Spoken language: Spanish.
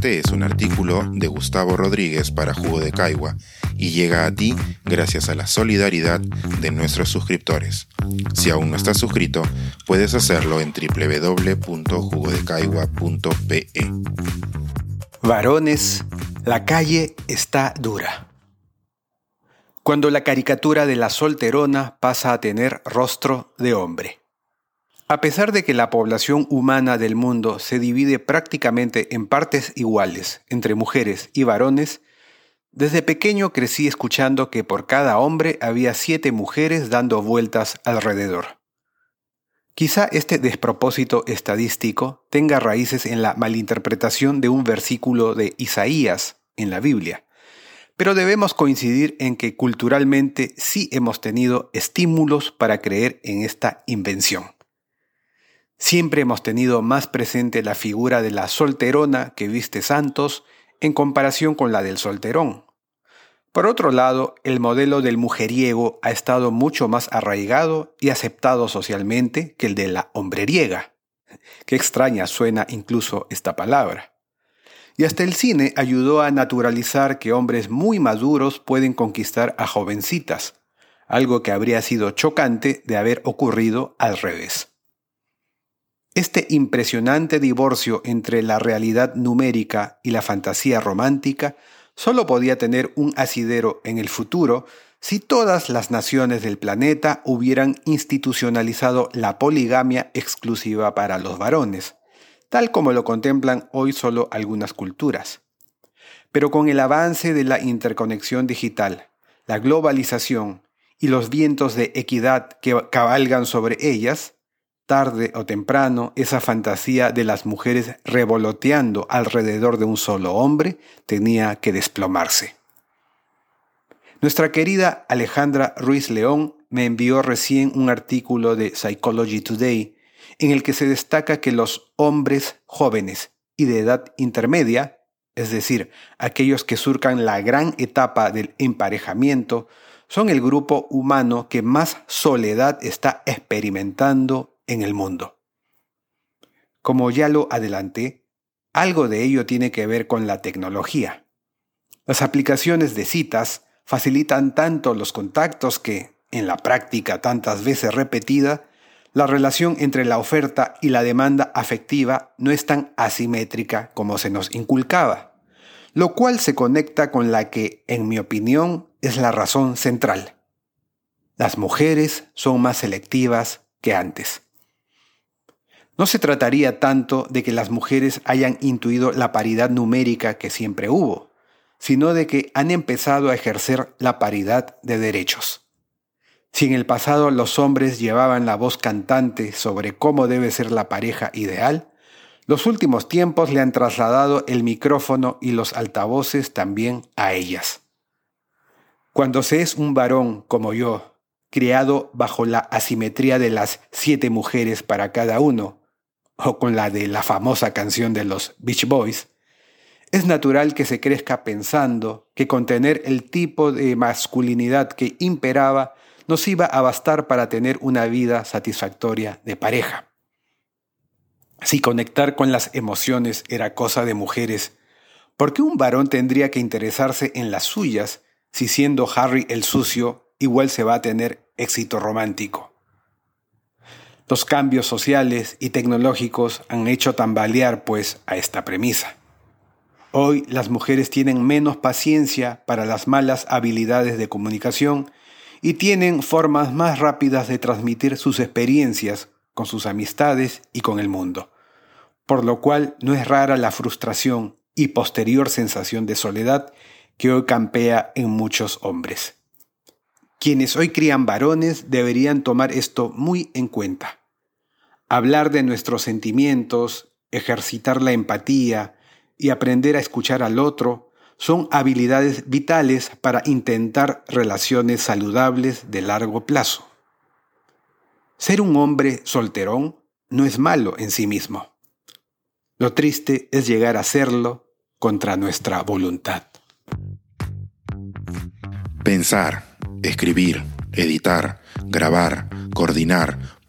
Este es un artículo de Gustavo Rodríguez para Jugo de Caigua y llega a ti gracias a la solidaridad de nuestros suscriptores. Si aún no estás suscrito, puedes hacerlo en www.jugodecaigua.pe. Varones, la calle está dura. Cuando la caricatura de la solterona pasa a tener rostro de hombre. A pesar de que la población humana del mundo se divide prácticamente en partes iguales entre mujeres y varones, desde pequeño crecí escuchando que por cada hombre había siete mujeres dando vueltas alrededor. Quizá este despropósito estadístico tenga raíces en la malinterpretación de un versículo de Isaías en la Biblia, pero debemos coincidir en que culturalmente sí hemos tenido estímulos para creer en esta invención. Siempre hemos tenido más presente la figura de la solterona que viste santos en comparación con la del solterón. Por otro lado, el modelo del mujeriego ha estado mucho más arraigado y aceptado socialmente que el de la hombreriega. Qué extraña suena incluso esta palabra. Y hasta el cine ayudó a naturalizar que hombres muy maduros pueden conquistar a jovencitas, algo que habría sido chocante de haber ocurrido al revés. Este impresionante divorcio entre la realidad numérica y la fantasía romántica solo podía tener un asidero en el futuro si todas las naciones del planeta hubieran institucionalizado la poligamia exclusiva para los varones, tal como lo contemplan hoy solo algunas culturas. Pero con el avance de la interconexión digital, la globalización y los vientos de equidad que cabalgan sobre ellas, tarde o temprano, esa fantasía de las mujeres revoloteando alrededor de un solo hombre tenía que desplomarse. Nuestra querida Alejandra Ruiz León me envió recién un artículo de Psychology Today en el que se destaca que los hombres jóvenes y de edad intermedia, es decir, aquellos que surcan la gran etapa del emparejamiento, son el grupo humano que más soledad está experimentando en el mundo. Como ya lo adelanté, algo de ello tiene que ver con la tecnología. Las aplicaciones de citas facilitan tanto los contactos que, en la práctica tantas veces repetida, la relación entre la oferta y la demanda afectiva no es tan asimétrica como se nos inculcaba, lo cual se conecta con la que, en mi opinión, es la razón central. Las mujeres son más selectivas que antes. No se trataría tanto de que las mujeres hayan intuido la paridad numérica que siempre hubo, sino de que han empezado a ejercer la paridad de derechos. Si en el pasado los hombres llevaban la voz cantante sobre cómo debe ser la pareja ideal, los últimos tiempos le han trasladado el micrófono y los altavoces también a ellas. Cuando se es un varón como yo, criado bajo la asimetría de las siete mujeres para cada uno, o con la de la famosa canción de los Beach Boys, es natural que se crezca pensando que contener el tipo de masculinidad que imperaba nos iba a bastar para tener una vida satisfactoria de pareja. Si conectar con las emociones era cosa de mujeres, ¿por qué un varón tendría que interesarse en las suyas si siendo Harry el sucio igual se va a tener éxito romántico? Los cambios sociales y tecnológicos han hecho tambalear pues a esta premisa. Hoy las mujeres tienen menos paciencia para las malas habilidades de comunicación y tienen formas más rápidas de transmitir sus experiencias con sus amistades y con el mundo, por lo cual no es rara la frustración y posterior sensación de soledad que hoy campea en muchos hombres. Quienes hoy crían varones deberían tomar esto muy en cuenta hablar de nuestros sentimientos, ejercitar la empatía y aprender a escuchar al otro son habilidades vitales para intentar relaciones saludables de largo plazo. Ser un hombre solterón no es malo en sí mismo. Lo triste es llegar a serlo contra nuestra voluntad. Pensar, escribir, editar, grabar, coordinar,